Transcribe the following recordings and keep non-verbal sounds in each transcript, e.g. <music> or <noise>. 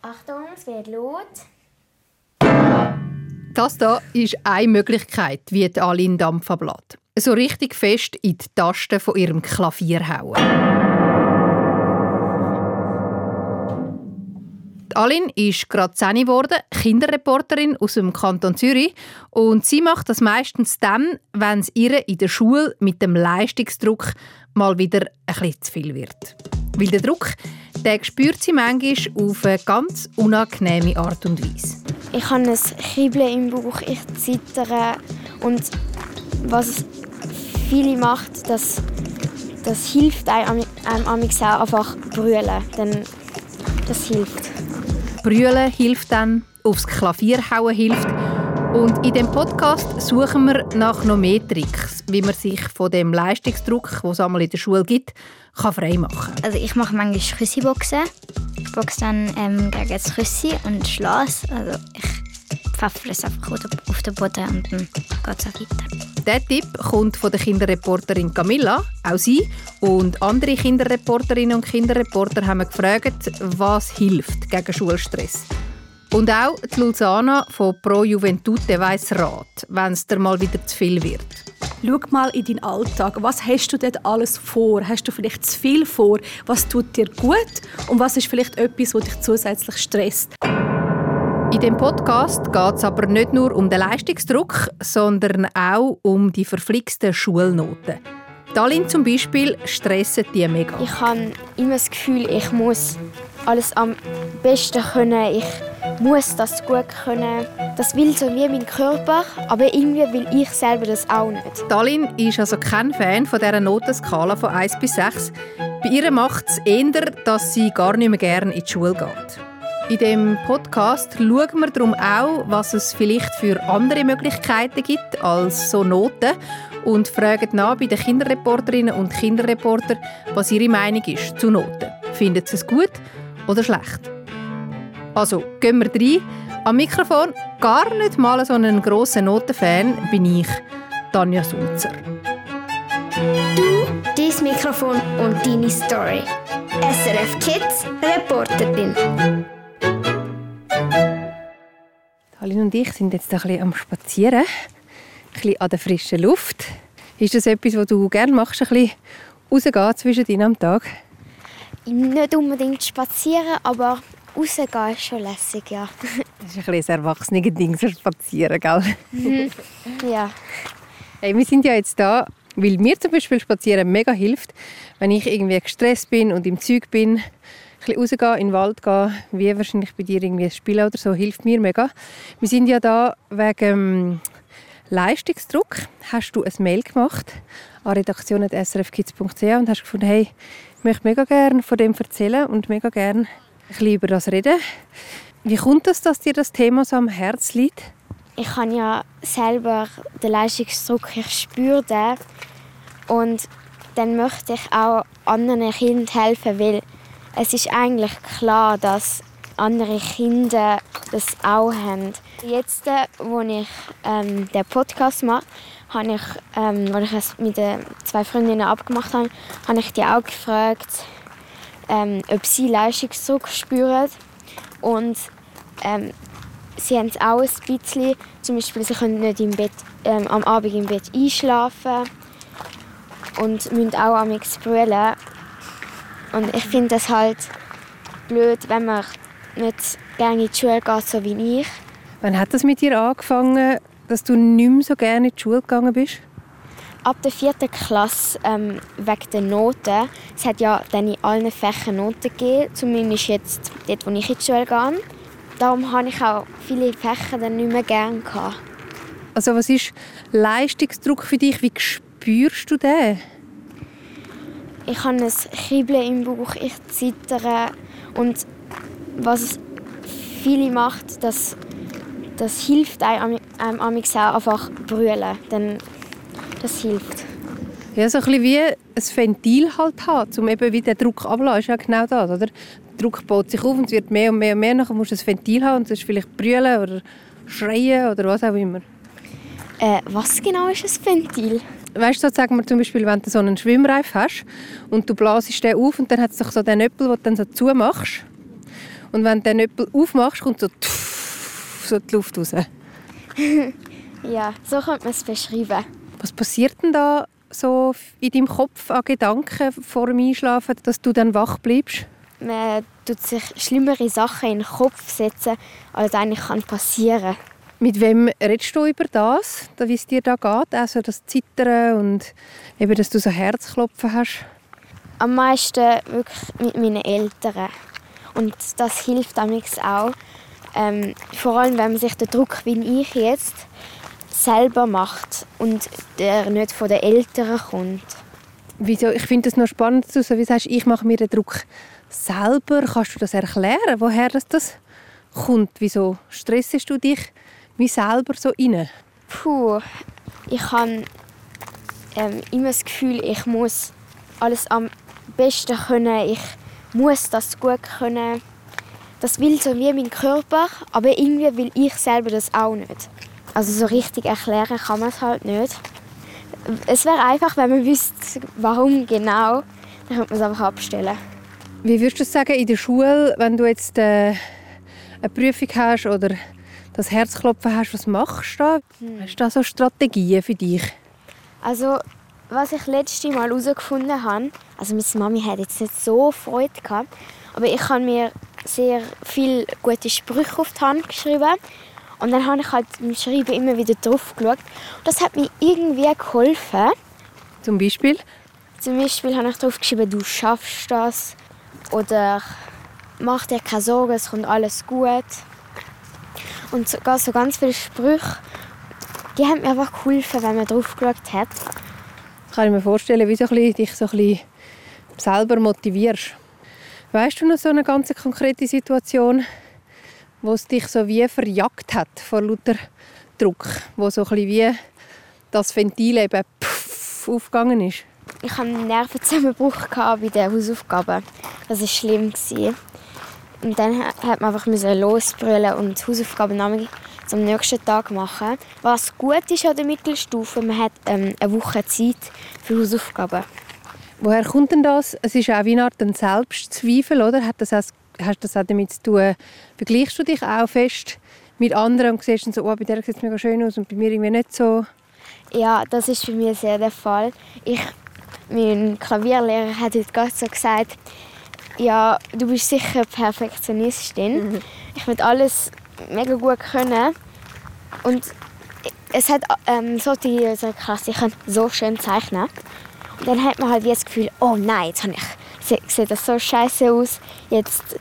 Achtung, es wird laut. Das hier ist eine Möglichkeit, wie die Aline Dampf ablässt. So richtig fest in die Tasten von ihrem Klavier hauen. Die Aline ist gerade 10 geworden, Kinderreporterin aus dem Kanton Zürich. Und sie macht das meistens dann, wenn es ihr in der Schule mit dem Leistungsdruck mal wieder ein bisschen zu viel wird. Weil der Druck, den spürt sie manchmal auf eine ganz unangenehme Art und Weise. Ich habe ein Kribbeln im Bauch, ich zittere und was viele macht, das, das hilft einem, einem auch einfach brüllen, denn das hilft. Brüllen hilft dann, aufs Klavier hauen hilft und in dem Podcast suchen wir nach noch mehr Tricks, wie man sich von dem Leistungsdruck, den es einmal in der Schule gibt, kann frei machen Also ich mache manchmal Küssi-Boxen. Ich boxe dann ähm, gegen das Küssi und Schloss. Also ich pfeffere es einfach auf den Boden und dann geht es auch weiter. Dieser Tipp kommt von der Kinderreporterin Camilla, auch sie. Und andere Kinderreporterinnen und Kinderreporter haben gefragt, was hilft gegen Schulstress. Und auch die Luzana von Pro Juventute weiss Rat, wenn es dir mal wieder zu viel wird. Schau mal in deinen Alltag. Was hast du dort alles vor? Hast du vielleicht zu viel vor? Was tut dir gut? Und was ist vielleicht etwas, was dich zusätzlich stresst? In dem Podcast geht es aber nicht nur um den Leistungsdruck, sondern auch um die verflixten Schulnoten. Dalin zum Beispiel stressen die mega. Ich habe immer das Gefühl, ich muss alles am besten können. Ich muss das gut können. Das will so wie mein Körper, aber irgendwie will ich selber das auch nicht. Dalin ist also kein Fan von dieser Notenskala von 1 bis 6. Bei ihr macht es eher, dass sie gar nicht mehr gerne in die Schule geht. In dem Podcast schauen wir darum auch, was es vielleicht für andere Möglichkeiten gibt als so Noten und fragen nach bei den Kinderreporterinnen und Kinderreportern, was ihre Meinung ist zu Noten. Finden sie es gut oder schlecht? Also gehen wir rein. Am Mikrofon gar nicht mal so ein grosser Notenfan bin ich, Tanja Sulzer. Du, dein Mikrofon und deine Story. SRF Kids Reporterin. Aline und ich sind jetzt ein bisschen am Spazieren, ein bisschen an der frischen Luft. Ist das etwas, was du gerne machst, ein bisschen rausgehen zwischen dir am Tag? Nicht unbedingt spazieren, aber rausgehen ist schon lässig, ja. <laughs> Das ist ein bisschen ein erwachsenes Ding, so spazieren, gell? Mhm. Ja. Hey, wir sind ja jetzt da, weil mir zum Beispiel spazieren mega hilft, wenn ich irgendwie gestresst bin und im Zug bin. Ein bisschen rausgehen, in den Wald gehen, wie wahrscheinlich bei dir irgendwie ein Spiel oder so, hilft mir mega. Wir sind ja da wegen Leistungsdruck. Hast du ein Mail gemacht an redaktion.srfkids.ch und hast gefunden, hey, ich möchte mega gerne von dem erzählen und mega gerne ein bisschen über das reden. Wie kommt es, dass dir das Thema so am Herz liegt? Ich habe ja selber den Leistungsdruck, ich spüre den. Und dann möchte ich auch anderen Kindern helfen, weil es ist eigentlich klar, dass andere Kinder das auch haben. Jetzt, äh, wo ich ähm, den Podcast mache, habe ich, ähm, als ich es mit den zwei Freundinnen abgemacht habe, habe ich die auch gefragt, ähm, ob sie Leistungsdruck spüren. Und ähm, sie haben es auch ein bisschen. Zum Beispiel, sie können nicht im Bett, ähm, am Abend im Bett einschlafen und müssen auch am brüllen. Und ich finde das halt blöd, wenn man nicht gerne in die Schule geht, so wie ich. Wann hat das mit dir angefangen, dass du nicht mehr so gerne in die Schule gegangen bist? Ab der vierten Klasse ähm, wegen der Noten. Es hat ja dann in allen Fächern Noten gegeben, zumindest jetzt dort, wo ich in die Schule gehe. Darum habe ich auch viele Fächer dann nicht mehr gerne gehabt. Also was ist Leistungsdruck für dich? Wie spürst du den? Ich habe ein Kribbeln im Bauch, ich zittere und was viele macht, das, das hilft einem, einem auch einfach brüllen, denn das hilft. Ja, so ein bisschen wie ein Ventil halt haben, um eben wie der Druck abzulassen, ist ja genau das, oder? Der Druck baut sich auf und es wird mehr und mehr und mehr, dann musst du ein Ventil haben und das ist vielleicht brüllen oder schreien oder was auch immer. Äh, was genau ist ein Ventil? Weißt du, sagen wir zum Beispiel, wenn du so einen Schwimmreif hast und du blasest den auf und dann hat es doch so den Öppel, den du dann so zumachst. Und wenn du den Nöppel aufmachst, kommt so, tuff, so die Luft raus. <laughs> Ja, so könnte man es beschreiben. Was passiert denn da so in deinem Kopf an Gedanken vor dem Einschlafen, dass du dann wach bleibst? Man tut sich schlimmere Sachen in den Kopf setzen, als eigentlich kann passieren Mit wem redest du über das, wie es dir da geht? Also das Zittern und eben, dass du so Herzklopfen hast? Am meisten wirklich mit meinen Eltern. Und das hilft damals auch. Ähm, vor allem, wenn man sich den Druck, wie ich jetzt, selber macht und der nicht von den Eltern kommt. Wieso? Ich finde das noch spannend, so wie du sagst, ich mache mir den Druck selber. Kannst du das erklären, woher das, das kommt? Wieso stressest du dich wie selber so rein? Puh, ich habe ähm, immer das Gefühl, ich muss alles am besten können. Ich muss das gut können. Das will so wie mein Körper, aber irgendwie will ich selber das auch nicht. Also so richtig erklären kann man es halt nicht. Es wäre einfach, wenn man wüsste, warum genau, dann könnte man es einfach abstellen. Wie würdest du sagen in der Schule, wenn du jetzt äh, eine Prüfung hast oder das Herzklopfen hast, was machst du da? Hm. Hast du da so Strategien für dich? Also, was ich letztes Mal herausgefunden habe, also meine Mami hat jetzt nicht so Freude gehabt, aber ich habe mir sehr viele gute Sprüche auf die Hand geschrieben und dann habe ich halt beim Schreiben immer wieder drauf geschaut. Das hat mir irgendwie geholfen. Zum Beispiel? Zum Beispiel habe ich drauf geschrieben, du schaffst das. Oder mach dir keine Sorgen, es kommt alles gut. Und sogar so ganz viele Sprüche, die haben mir einfach geholfen, wenn man drauf geschaut hat. Kann ich mir vorstellen, wie du dich so selber motivierst. Weißt du noch so eine ganz konkrete Situation, wo es dich so wie verjagt hat vor lauter Druck, wo so ein wie das Ventil eben puff, aufgegangen ist? Ich hatte einen Nervenzusammenbruch <laughs> bei den Hausaufgaben. Das war schlimm. Und dann hat man einfach losbrüllen und die Hausaufgaben am nächsten Tag machen. Was gut ist an der Mittelstufe, man hat ähm, eine Woche Zeit für Hausaufgaben. Woher kommt denn das? Es ist auch wie eine Art Selbstzweifel, oder? Hat das auch hast das auch damit zu tun, vergleichst du dich auch fest mit anderen und siehst dann so, oh, bei der sieht es mega schön aus und bei mir irgendwie nicht so? Ja, das ist bei mir sehr der Fall. Ich, mein Klavierlehrer hat heute gerade so gesagt, ja, du bist sicher Perfektionistin. Mhm. Ich will alles mega gut können. Und es hat ähm, so die so Klasse, ich kann so schön zeichnen. Und dann hat man halt wie das Gefühl, oh nein, jetzt habe ich sieht das so scheiße aus, jetzt,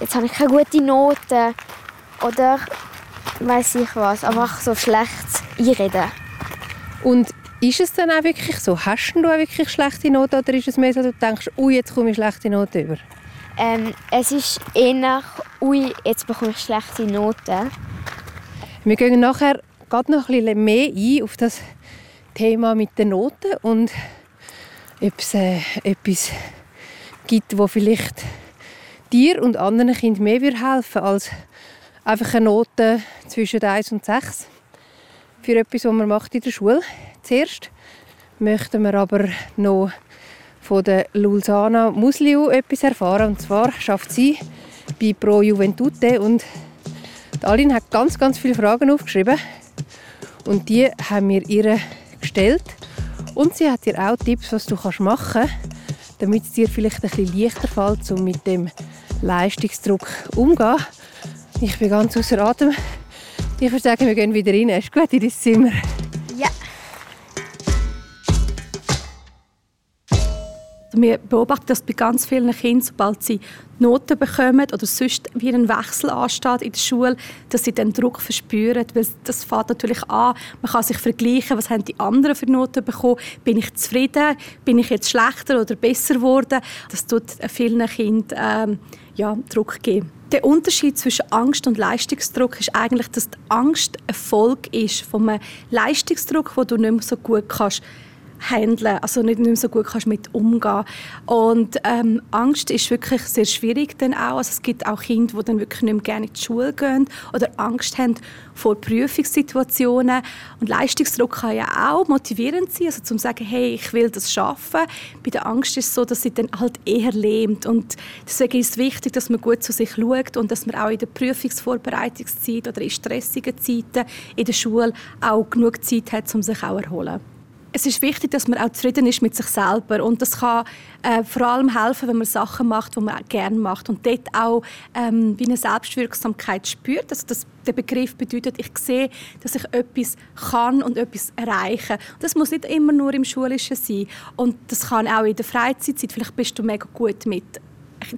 jetzt habe ich keine gute Noten oder weiß ich was, einfach so schlecht einreden. Und ist es dann auch wirklich so? Hast du wirklich schlechte Noten oder ist es mehr so, dass du denkst, ui, jetzt komme ich schlechte Noten über? Ähm, es ist eher, ui, jetzt bekomme ich schlechte Noten. Wir gehen nachher gerade noch ein bisschen mehr ein auf das Thema mit den Noten und ob es äh, etwas gibt, wo vielleicht dir und anderen Kindern mehr helfen als einfach eine Note zwischen 1 und 6 für etwas, was man macht in der Schule. Zuerst möchten wir aber noch von der Lulzana Musliu etwas erfahren. Und zwar schafft sie bei Pro Juventute und Aline hat ganz, ganz viele Fragen aufgeschrieben und die haben wir ihr gestellt. Und sie hat dir auch Tipps, was du machen kannst, damit es dir vielleicht ein bisschen leichter fällt, um mit dem Leistungsdruck umzugehen. Ich bin ganz außer Atem. Ich würde sagen, wir gehen wieder rein. Ist gut in dein Zimmer? Wir beobachten das bei ganz vielen Kindern, sobald sie Noten bekommen oder sonst wie ein Wechsel ansteht in der Schule, dass sie den Druck verspüren. Weil das fängt natürlich an, man kann sich vergleichen, was haben die anderen für Noten bekommen, bin ich zufrieden, bin ich jetzt schlechter oder besser geworden. Das tut vielen Kindern ähm, ja, Druck geben. Der Unterschied zwischen Angst und Leistungsdruck ist eigentlich, dass die Angst ein Folge ist von einem Leistungsdruck, wo du nicht mehr so gut kannst handeln, also nicht, nicht mehr so gut kannst mit umgehen. Und ähm, Angst ist wirklich sehr schwierig dann auch. Also es gibt auch Kinder, die dann wirklich nicht mehr gerne in die Schule gehen oder Angst haben vor Prüfungssituationen. Und Leistungsdruck kann ja auch motivierend sein, also zum sagen, hey, ich will das schaffen. Bei der Angst ist es so, dass sie dann halt eher lähmt. Und deswegen ist es wichtig, dass man gut zu sich schaut und dass man auch in der Prüfungsvorbereitungszeit oder in stressigen Zeiten in der Schule auch genug Zeit hat, um sich auch erholen es ist wichtig, dass man auch zufrieden ist mit sich selber und das kann äh, vor allem helfen, wenn man Sachen macht, die man gerne macht und dort auch ähm, wie eine Selbstwirksamkeit spürt. Also das, der Begriff bedeutet, ich sehe, dass ich etwas kann und etwas erreichen. Das muss nicht immer nur im Schulischen sein und das kann auch in der Freizeit sein. Vielleicht bist du mega gut mit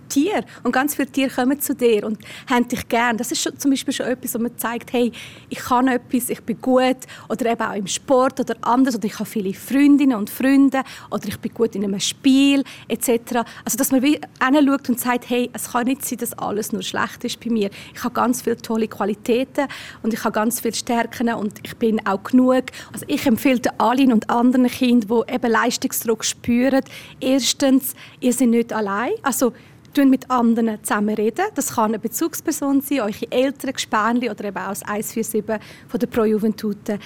Tier und ganz viele Tiere kommen zu dir und haben dich gern. Das ist schon, zum Beispiel schon etwas, wo man zeigt, hey, ich kann etwas, ich bin gut oder eben auch im Sport oder anders oder ich habe viele Freundinnen und Freunde oder ich bin gut in einem Spiel etc. Also dass man hinschaut und sagt, hey, es kann nicht sein, dass alles nur schlecht ist bei mir. Ich habe ganz viele tolle Qualitäten und ich habe ganz viele Stärken und ich bin auch genug. Also ich empfehle allen und anderen Kindern, die eben Leistungsdruck spüren, erstens, ihr seid nicht allein. Also Tun mit anderen zusammen reden. Das kann eine Bezugsperson sein, eure Eltern, Gespänli oder eben auch das 147 von der Pro Juventute.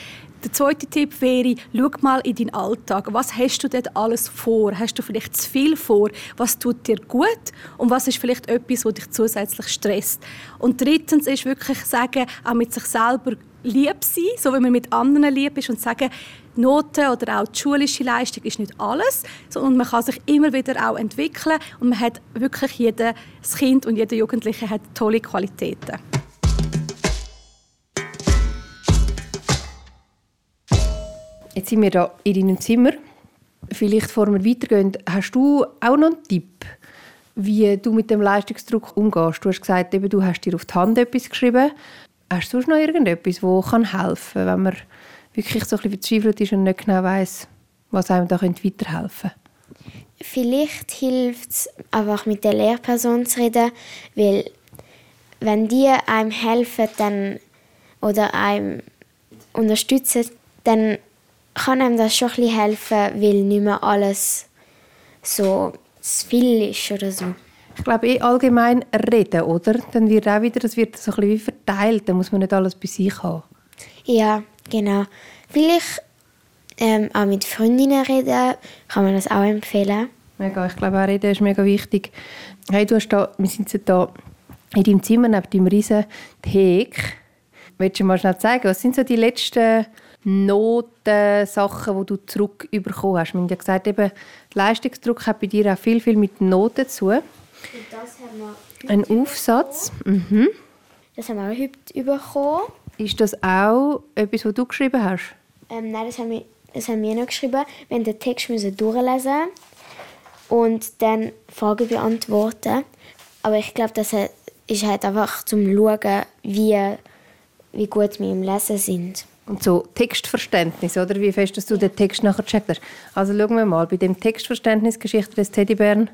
Der zweite Tipp wäre, schau mal in deinen Alltag. Was hast du dort alles vor? Hast du vielleicht zu viel vor? Was tut dir gut? Und was ist vielleicht etwas, was dich zusätzlich stresst? Und drittens ist wirklich sagen, auch mit sich selber lieb sein, so wie man mit anderen lieb ist und sagen, Noten oder auch die schulische Leistung ist nicht alles, sondern man kann sich immer wieder auch entwickeln und man hat wirklich jedes Kind und jeder Jugendliche hat tolle Qualitäten. Jetzt sind wir hier in deinem Zimmer. Vielleicht, bevor wir weitergehen, hast du auch noch einen Tipp, wie du mit dem Leistungsdruck umgehst? Du hast gesagt, du hast dir auf die Hand etwas geschrieben. Hast du sonst noch irgendetwas, das helfen kann, wenn man wirklich so ein bisschen verzweifelt ist und nicht genau weiß, was einem da weiterhelfen könnte? Vielleicht hilft es einfach mit der Lehrperson zu reden, weil wenn die einem helfen dann, oder einem unterstützen, dann kann einem das schon ein bisschen helfen, weil nicht mehr alles so zu viel ist oder so. Ich glaube, eh allgemein reden, oder? Dann wird auch wieder, das wird so ein bisschen verteilt, dann muss man nicht alles bei sich haben. Ja, genau. Vielleicht ähm, auch mit Freundinnen reden, kann man das auch empfehlen. Mega, ich glaube auch reden ist mega wichtig. Hey, du hast da, wir sind da in deinem Zimmer neben deinem riesen Thek. Willst du mal schnell zeigen, was sind so die letzten Noten, Sachen, die du zurückbekommen hast? Wir haben ja gesagt, eben, Leistungsdruck hat bei dir auch viel, viel mit Noten zu tun. Ein Aufsatz. Mhm. Das haben wir auch heute bekommen. Ist das auch etwas, was du geschrieben hast? Ähm, nein, das haben, wir, das haben wir noch geschrieben. Wir mussten den Text müssen durchlesen und dann Fragen beantworten. Aber ich glaube, das ist halt einfach zum Schauen, wie, wie gut wir im Lesen sind. Und so Textverständnis, oder? Wie fest dass du den Text nachher gecheckt hast. Also schauen wir mal, bei dem Textverständnis Geschichte des Teddybären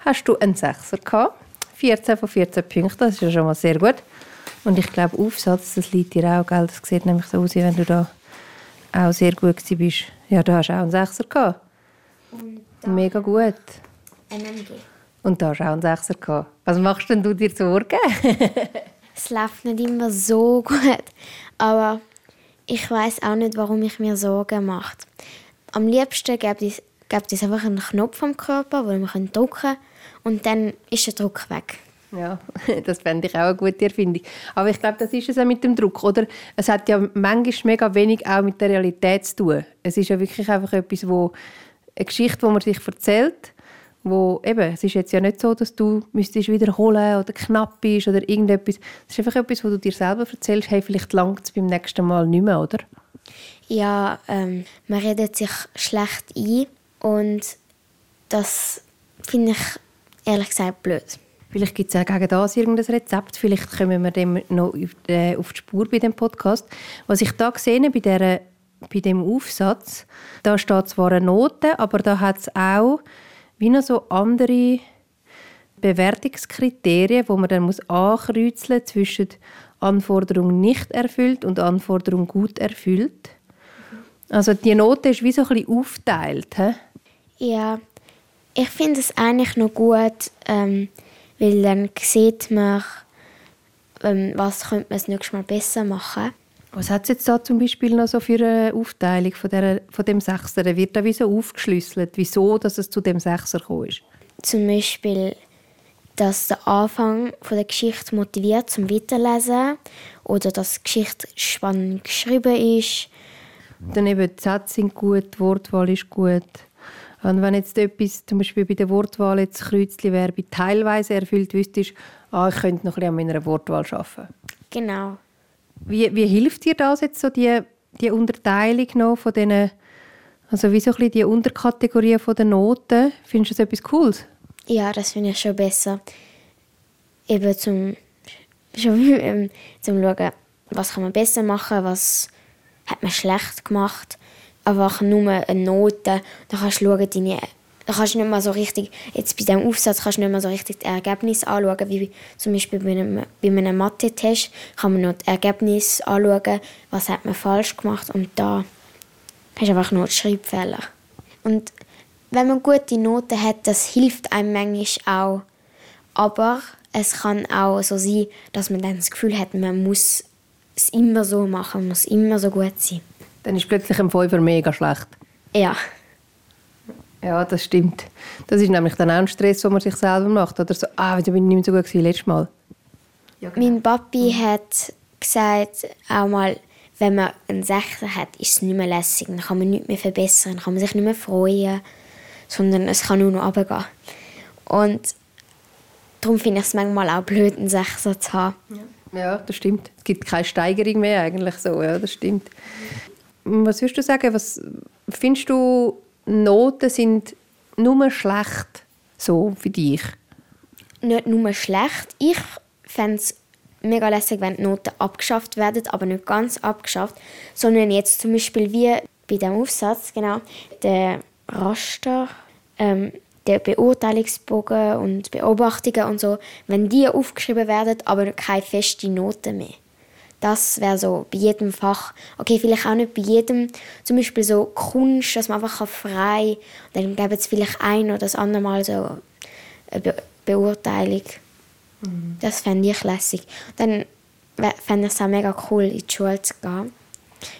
hast du einen Sechser gehabt. 14 von 14 Punkten, das ist ja schon mal sehr gut. Und ich glaube, Aufsatz, das liegt dir auch, gell? Das sieht nämlich so aus, wie wenn du da auch sehr gut bist. Ja, da hast du auch einen Sechser gehabt. Mega gut. MMG. Und da hast du auch einen Sechser gehabt. Was machst denn du dir Sorgen? <laughs> es läuft nicht immer so gut, aber ich weiß auch nicht, warum ich mir Sorgen mache. Am liebsten gibt es, gibt es einfach einen Knopf am Körper, wo man drücken kann und dann ist der Druck weg. Ja, <laughs> das fände ich auch eine gute Erfindung. Aber ich glaube, das ist es auch mit dem Druck, oder? Es hat ja manchmal mega wenig auch mit der Realität zu tun. Es ist ja wirklich einfach etwas, wo eine Geschichte, die man sich erzählt, wo eben, es ist jetzt ja nicht so, dass du müsstest wiederholen oder knapp bist oder irgendetwas. Es ist einfach etwas, wo du dir selber erzählst, hey, vielleicht langt es beim nächsten Mal nicht mehr, oder? Ja, ähm, man redet sich schlecht ein und das finde ich ehrlich gesagt blöd. Vielleicht gibt es auch gegen das irgendein Rezept. Vielleicht kommen wir dem noch äh, auf die Spur bei dem Podcast. Was ich da gesehen bei, der, bei dem Aufsatz, da steht zwar eine Note, aber da hat es auch wie noch so andere Bewertungskriterien, wo man dann muss ankreuzeln zwischen Anforderung nicht erfüllt und Anforderung gut erfüllt. Also die Note ist wie so ein bisschen aufgeteilt, hä? Ja, ich finde es eigentlich noch gut, ähm, weil dann sieht man, ähm, was könnte man das nächste Mal besser machen. Was hat es jetzt da zum Beispiel noch so für eine Aufteilung von, der, von dem Sechser? Der wird da wie so aufgeschlüsselt, wieso dass es zu dem Sechser gekommen ist. Zum Beispiel, dass der Anfang von der Geschichte motiviert zum Weiterlesen oder dass die Geschichte spannend geschrieben ist. Dann eben die Sätze sind gut, die Wortwahl ist gut. Und wenn jetzt etwas, zum Beispiel bei der Wortwahl jetzt Kreuzli wäre, bei teilweise erfüllt, wüsstest ah, ich könnte noch ein bisschen an meiner Wortwahl arbeiten. Genau. Wie, wie hilft dir das jetzt so, die, die Unterteilung noch von diesen, also wie so ein bisschen die Unterkategorien von den Noten? Findest du das etwas Cooles? Ja, das finde ich schon besser. Eben zum, schon, ähm, <laughs> zum schauen, was kann man besser machen, was hat man schlecht gemacht. Einfach nur eine Note, dann kannst du schauen, deine, dann kannst du nicht mal so richtig, jetzt bei diesem Aufsatz kannst du nicht mal so richtig das Ergebnis anschauen, wie zum Beispiel bei einem, bei einem Mathe-Test kann man noch das Ergebnis anschauen, was hat man falsch gemacht und da hast du einfach nur die Schreibfehler. Und wenn man gute Noten hat, das hilft einem manchmal auch. Aber es kann auch so sein, dass man dann das Gefühl hat, man muss es immer so machen, man muss immer so gut sein. Dann ist plötzlich ein Fünfer mega schlecht. Ja. Ja, das stimmt. Das ist nämlich dann auch ein Stress, den man sich selber macht. Oder so, ah, wieso bin ich nicht mehr so gut wie letztes Mal. Ja, genau. Mein Papi hat gesagt, auch mal, wenn man einen Sechser hat, ist es nicht mehr lässig. Dann kann man nichts mehr verbessern, dann kann man sich nicht mehr freuen, sondern es kann nur noch runtergehen. Und darum finde ich es manchmal auch blöd, einen Sechser zu haben. Ja. ja, das stimmt. Es gibt keine Steigerung mehr eigentlich so, ja, das stimmt. Was würdest du sagen, was findest du, Noten sind nur schlecht so für dich? Nicht nur schlecht. Ich fände es mega lässig, wenn die Noten abgeschafft werden, aber nicht ganz abgeschafft, sondern jetzt zum Beispiel wie bei dem Aufsatz, genau, der Raster, ähm, der Beurteilungsbogen und Beobachtungen und so, wenn die aufgeschrieben werden, aber keine feste Note mehr. Das wäre so bei jedem Fach. Okay, vielleicht auch nicht bei jedem. Zum Beispiel so Kunst, dass man einfach frei. Dann gäbe es vielleicht ein oder das andere Mal so eine Be Beurteilung. Mhm. Das fände ich lässig. Dann fände ich es auch mega cool, in die Schule zu gehen.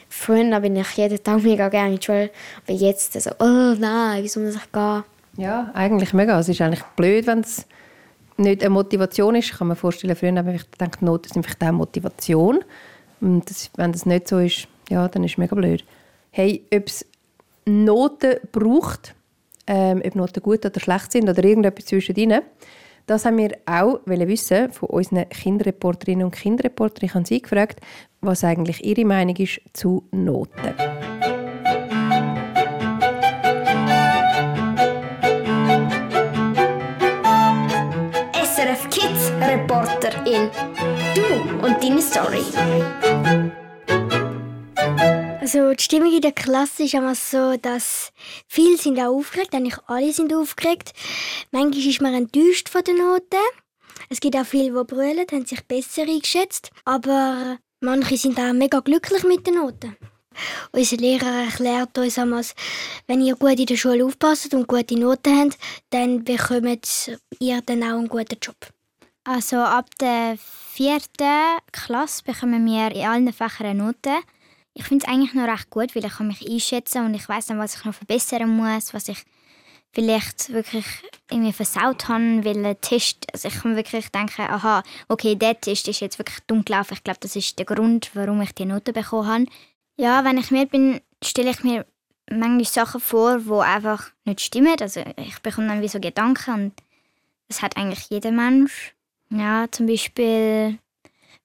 Früher bin ich jeden Tag mega gerne in die Schule, aber jetzt so, oh nein, wieso muss ich gehen? Ja, eigentlich mega. Es ist eigentlich blöd, wenn es nicht eine Motivation ist. Ich kann mir vorstellen, früher habe ich gedacht, Noten sind vielleicht auch Motivation. Und das, wenn das nicht so ist, ja, dann ist es mega blöd. Hey, ob es Noten braucht, ähm, ob Noten gut oder schlecht sind oder irgendetwas zwischendrin, das haben wir auch wissen von unseren Kinderreporterinnen und Kinderreportern. Ich habe sie gefragt, was eigentlich ihre Meinung ist zu Noten. Story. Also die Stimmung in der Klasse ist immer so, dass viele sind auch aufgeregt, eigentlich alle sind aufgeregt. Manchmal ist man enttäuscht von den Noten. Es gibt auch viele, die brüllen, haben sich besser eingeschätzt. Aber manche sind auch mega glücklich mit den Noten. Unser Lehrer erklärt uns einmal, wenn ihr gut in der Schule aufpasst und gute Noten habt, dann bekommt ihr dann auch einen guten Job. Also ab der vierten Klasse bekommen wir in allen Fächern Noten. Ich finde es eigentlich noch recht gut, weil ich kann mich einschätzen und ich weiß dann, was ich noch verbessern muss, was ich vielleicht wirklich irgendwie versaut habe, weil ein Test, also ich kann wirklich denken, aha, okay, der Test ist jetzt wirklich dumm gelaufen. Ich glaube, das ist der Grund, warum ich die Noten bekommen habe. Ja, wenn ich mir bin, stelle ich mir manchmal Sachen vor, die einfach nicht stimmen. Also ich bekomme dann wie so Gedanken und das hat eigentlich jeder Mensch. Ja, zum Beispiel,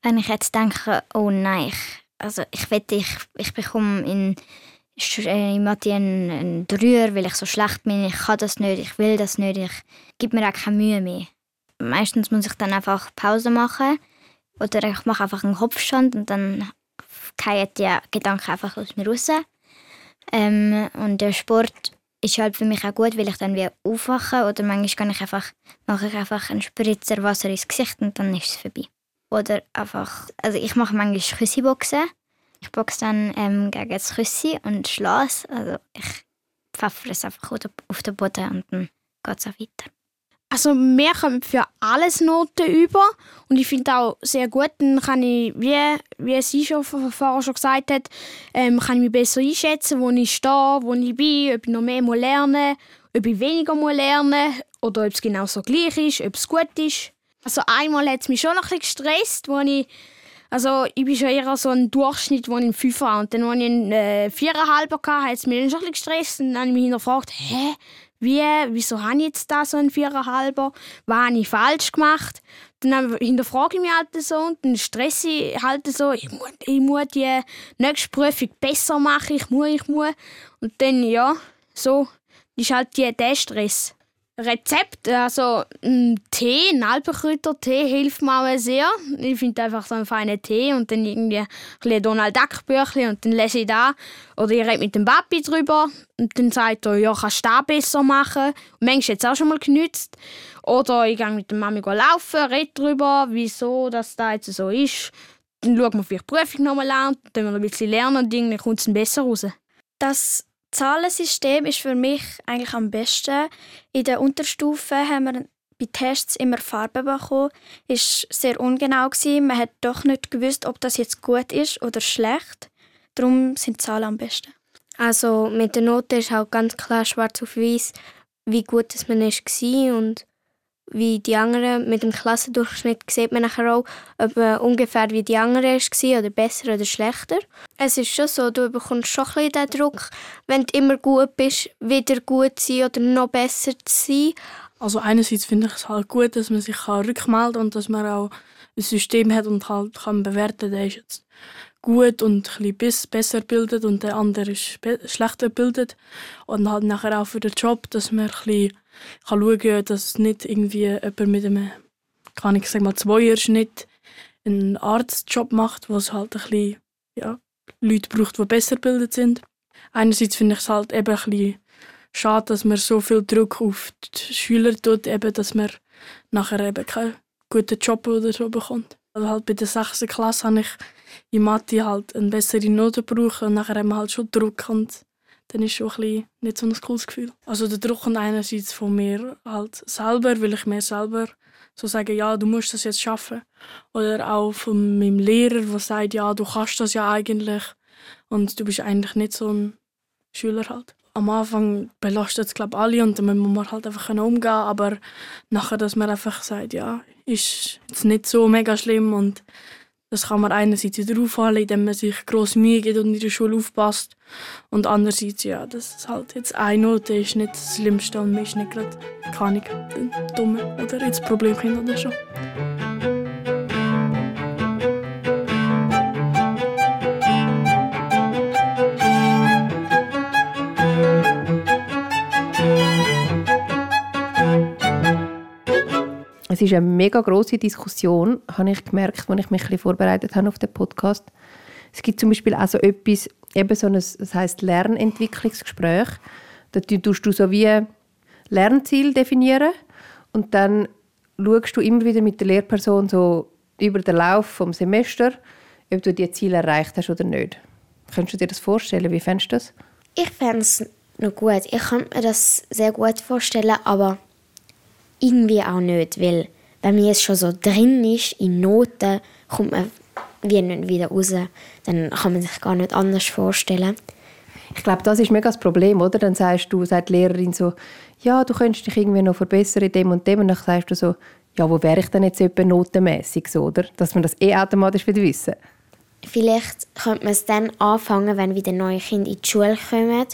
wenn ich jetzt denke, oh nein, ich, also ich wette, ich, ich bekomme in, äh, in Mathe einen, Dreier, weil ich so schlecht bin, ich kann das nicht, ich will das nicht, ich gebe mir auch keine Mühe mehr. Meistens muss ich dann einfach Pause machen oder ich mache einfach einen Kopfstand und dann fallen die Gedanken einfach aus mir raus. Ähm, und der Sport ist halt für mich auch gut, weil ich dann wieder aufwache oder manchmal kann ich einfach, mache ich einfach einen Spritzer Wasser ins Gesicht und dann ist es vorbei. Oder einfach, also ich mache manchmal Küssiboxen. Ich boxe dann ähm, gegen das Küssi und schlage Also ich pfeffere es einfach auf den Boden und dann geht es auch weiter. Also wir kommen für alles Noten über und ich finde auch sehr gut, dann kann ich, wie, wie sie schon vorher schon gesagt hat, ähm, kann ich mich besser einschätzen, wo ich stehe, wo ich bin, ob ich noch mehr lernen muss, ob ich weniger lernen muss oder ob es genau so gleich ist, ob es gut ist. Also einmal hat es mich schon noch ein bisschen gestresst, wo ich also ich bin schon eher so ein Durchschnitt, wo ich einen Fünfer und dann, als ich einen äh, Viererhalber hatte, hat es mich dann schon ein bisschen gestresst. Und dann habe ich mich hinterfragt, hä, wie, wieso habe ich jetzt da so einen Viererhalber? Was habe ich falsch gemacht? Dann hinterfrage ich mich halt so und dann stresse ich halt so, ich muss, ich muss die nächste Prüfung besser machen, ich muss, ich muss. Und dann, ja, so ist halt die, der Stress. Rezept, also ein Tee, ein Alpenkräutertee hilft mir auch sehr. Ich finde einfach so einen feinen Tee und dann irgendwie ein bisschen Donald Duck Büchlein und dann lese ich da oder ich rede mit dem Papi drüber und dann sagt er, ja, kannst du das besser machen. Und manchmal jetzt auch schon mal genützt. Oder ich gehe mit der Mami laufen, rede darüber, wieso das da jetzt so ist. Dann schauen wir vielleicht die Prüfung nochmal an, dann wir ein bisschen lernen und dann kommt es besser raus. Das Zahlensystem ist für mich eigentlich am besten. In der Unterstufe haben wir bei Tests immer Farben bekommen. Ist sehr ungenau gewesen. Man hat doch nicht gewusst, ob das jetzt gut ist oder schlecht. Darum sind Zahlen am besten. Also mit der Note ist auch ganz klar schwarz auf weiß, wie gut man ist und wie die anderen. Mit dem Klassendurchschnitt sieht man nachher auch, ob man ungefähr wie die anderen war oder besser oder schlechter. Es ist schon so, du bekommst schon ein den Druck, wenn du immer gut bist, wieder gut zu sein oder noch besser zu sein. Also einerseits finde ich es halt gut, dass man sich rückmelden kann und dass man auch ein System hat und halt kann bewerten, der ist jetzt gut und bisschen besser bildet und der andere ist schlechter bildet. Und halt nachher auch für den Job, dass man ein schauen kann, dass nicht irgendwie jemand mit einem, kann ich sagen Zweierschnitt einen Arztjob macht, wo es halt ein bisschen, ja, Leute braucht, die besser gebildet sind. Einerseits finde ich es halt eben ein bisschen schade, dass man so viel Druck auf die Schüler tut, eben, dass man nachher eben keinen guten Job oder so bekommt. Also halt bei der 6. Klasse habe ich in Mathe halt eine bessere Note gebraucht und nachher haben wir halt schon Druck und dann ist schon ein nicht so ein cooles Gefühl. Also der Druck kommt einerseits von mir halt selber, weil ich mir selber so sage, ja, du musst das jetzt schaffen. Oder auch von meinem Lehrer, der sagt, ja, du kannst das ja eigentlich und du bist eigentlich nicht so ein Schüler halt. Am Anfang belastet es glaube alle und dann muss man halt einfach umgehen, aber nachher, dass man einfach sagt, ja, ist jetzt nicht so mega schlimm und das kann man einerseits wieder aufhalten, indem man sich gross Mühe gibt und in der Schule aufpasst. Und andererseits, ja, dass halt jetzt eine Note ist nicht das Schlimmste und man ist nicht gerade, keine Ahnung, dumm oder jetzt Problemkind oder so. Es ist eine mega große Diskussion, habe ich gemerkt, als ich mich ein vorbereitet habe auf den Podcast. Es gibt zum Beispiel auch so etwas, eben so ein, das heißt Lernentwicklungsgespräch. Da tust du so wie Lernziel definieren und dann schaust du immer wieder mit der Lehrperson so über den Lauf des Semester, ob du die Ziele erreicht hast oder nicht. Könntest du dir das vorstellen? Wie fändest du das? Ich fände es noch gut. Ich kann mir das sehr gut vorstellen, aber irgendwie auch nicht, weil wenn man jetzt schon so drin ist, in Noten, kommt man wie nicht wieder raus. Dann kann man sich gar nicht anders vorstellen. Ich glaube, das ist mega das Problem, oder? Dann sagst du, sagt die Lehrerin so, ja, du könntest dich irgendwie noch verbessern in dem und dem. Und dann sagst du so, ja, wo wäre ich denn jetzt etwa notenmässig so, oder? Dass man das eh automatisch wieder wissen. Vielleicht könnte man es dann anfangen, wenn wieder neue Kinder in die Schule kommen.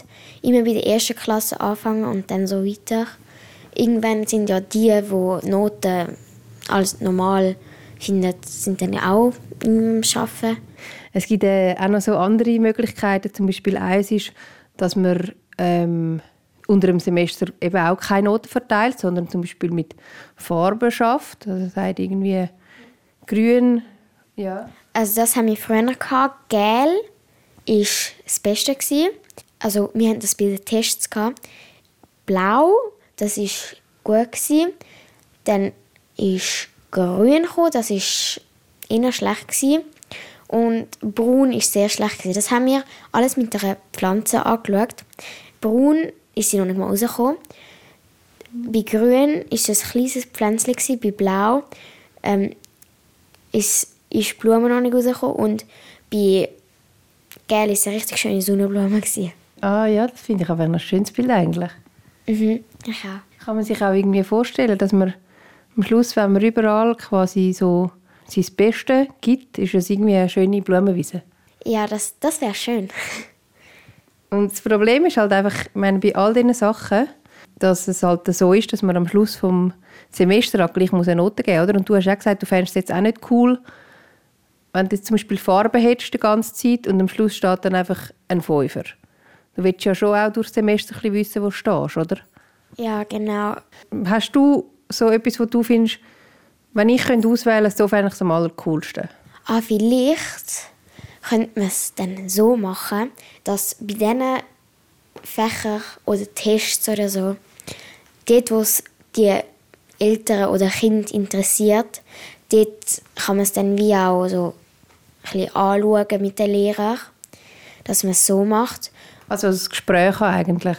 Immer bei der ersten Klasse anfangen und dann so weiter irgendwann sind ja die, die Noten als normal finden, sind dann auch im Arbeiten. Es gibt äh, auch noch so andere Möglichkeiten. Zum Beispiel eins ist, dass man ähm, unter dem Semester eben auch keine Noten verteilt, sondern zum Beispiel mit Farben schafft. Also das heißt irgendwie grün. Ja. Also das haben wir früher gehabt. Gel ist das Beste Also wir hatten das bei den Tests gehabt. Blau das ist gut gewesen. Dann ist Grün gekommen, das ist eher schlecht gewesen. Und braun ist sehr schlecht. Gewesen. Das haben wir alles mit einer Pflanze angeschaut. Braun ist sie noch nicht mal rausgekommen. Bei grün ist es ein kleines Pflänzchen, gewesen. bei blau ähm, ist, ist die Blume noch nicht rausgekommen. Und bei gelb es eine richtig schöne Sonnenblume. Gewesen. Ah ja, das finde ich aber ein schönes Bild eigentlich. Mhm, auch. Kann man sich auch irgendwie vorstellen, dass man am Schluss, wenn man überall quasi so sein Bestes gibt, ist es irgendwie eine schöne Blumenwiese. Ja, das, das wäre schön. Und das Problem ist halt einfach, ich meine, bei all diesen Sachen, dass es halt so ist, dass man am Schluss vom Semester gleich muss eine Note geben muss. Und du hast auch gesagt, du fändest es jetzt auch nicht cool, wenn du jetzt zum Beispiel Farbe hättest die ganze Zeit und am Schluss steht dann einfach ein Fünfer. Du willst ja schon auch durch das Semester ein bisschen wissen, wo du stehst, oder? Ja, genau. Hast du so etwas, wo du findest, wenn ich könnte auswählen könnte, so fände ich es am allercoolsten? Ah, vielleicht könnte man es dann so machen, dass bei diesen Fächern oder Tests oder so, dort, wo es die Eltern oder Kind interessiert, dort kann man es dann wie auch so ein bisschen anschauen mit den Lehrern, dass man es so macht. Also das Gespräch eigentlich?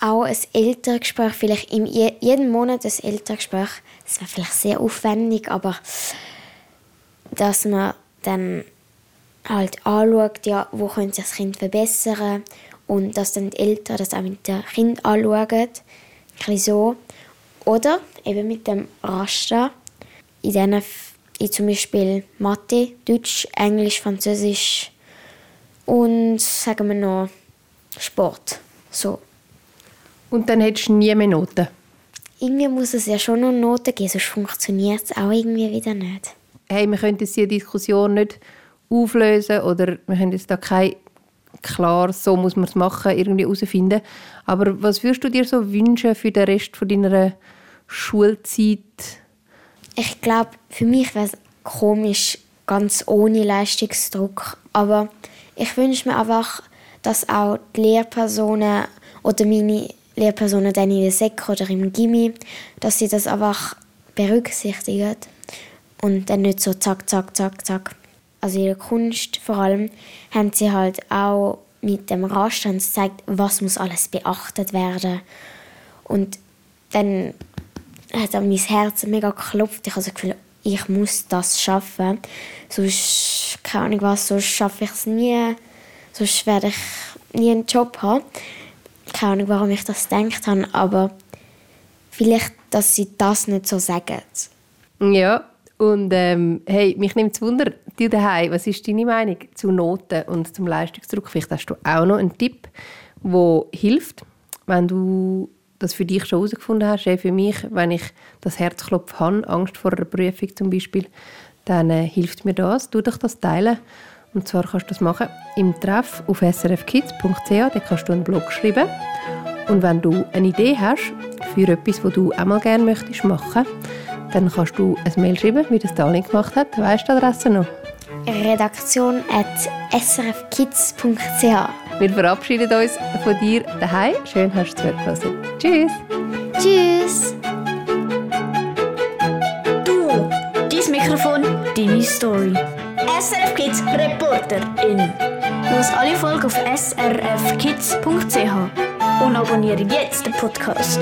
Auch ein Elterngespräch, vielleicht im, jeden Monat ein Elterngespräch. Das wäre vielleicht sehr aufwendig, aber dass man dann halt anschaut, ja, wo könnte das Kind verbessern und dass dann die Eltern das auch mit dem Kind anschauen. Ein bisschen so. Oder eben mit dem Raster in diesen, in zum Beispiel Mathe, Deutsch, Englisch, Französisch und sagen wir noch Sport. So. Und dann hättest du nie mehr Noten? Irgendwie muss es ja schon noch Noten geben, sonst funktioniert es auch irgendwie wieder nicht. Hey, wir können diese Diskussion nicht auflösen oder wir haben jetzt da kein klar, so muss man es machen, irgendwie herausfinden. Aber was würdest du dir so wünschen für den Rest von deiner Schulzeit? Ich glaube, für mich wäre es komisch, ganz ohne Leistungsdruck. Aber ich wünsche mir einfach, dass auch die Lehrpersonen oder meine Lehrpersonen dann in der Sek oder im Gimmi, dass sie das einfach berücksichtigen und dann nicht so zack, zack, zack, zack. Also in der Kunst vor allem haben sie halt auch mit dem Raster gezeigt, was muss alles beachtet werden. Und dann hat an mein Herz mega geklopft. Ich habe das Gefühl, ich muss das schaffen. Sonst, keine Ahnung was, sonst schaffe ich es nie. Sonst werde ich nie einen Job haben. Keine Ahnung, warum ich das gedacht habe, aber vielleicht, dass sie das nicht so sagen. Ja, und ähm, hey, mich nimmt es Wunder, dir daheim, was ist deine Meinung zu Noten und zum Leistungsdruck? Vielleicht hast du auch noch einen Tipp, der hilft, wenn du das für dich schon herausgefunden hast. Für mich, wenn ich das Herzklopf habe, Angst vor einer Prüfung zum Beispiel, dann äh, hilft mir das. Du dich das teilen. Und zwar kannst du das machen im Treff auf srfkids.ch, da kannst du einen Blog schreiben. Und wenn du eine Idee hast für etwas, was du einmal gerne möchtest machen, dann kannst du ein Mail schreiben, wie das Darling gemacht hat. Weißt du die Adresse noch? Redaktion at srfkids.ch Wir verabschieden uns von dir daheim. Schön hast du zugelassen. Tschüss. Tschüss. Du, dein Mikrofon, deine Story. SRF Kids Reporterin. Los alle Folgen auf srfkids.ch und abonniere jetzt den Podcast.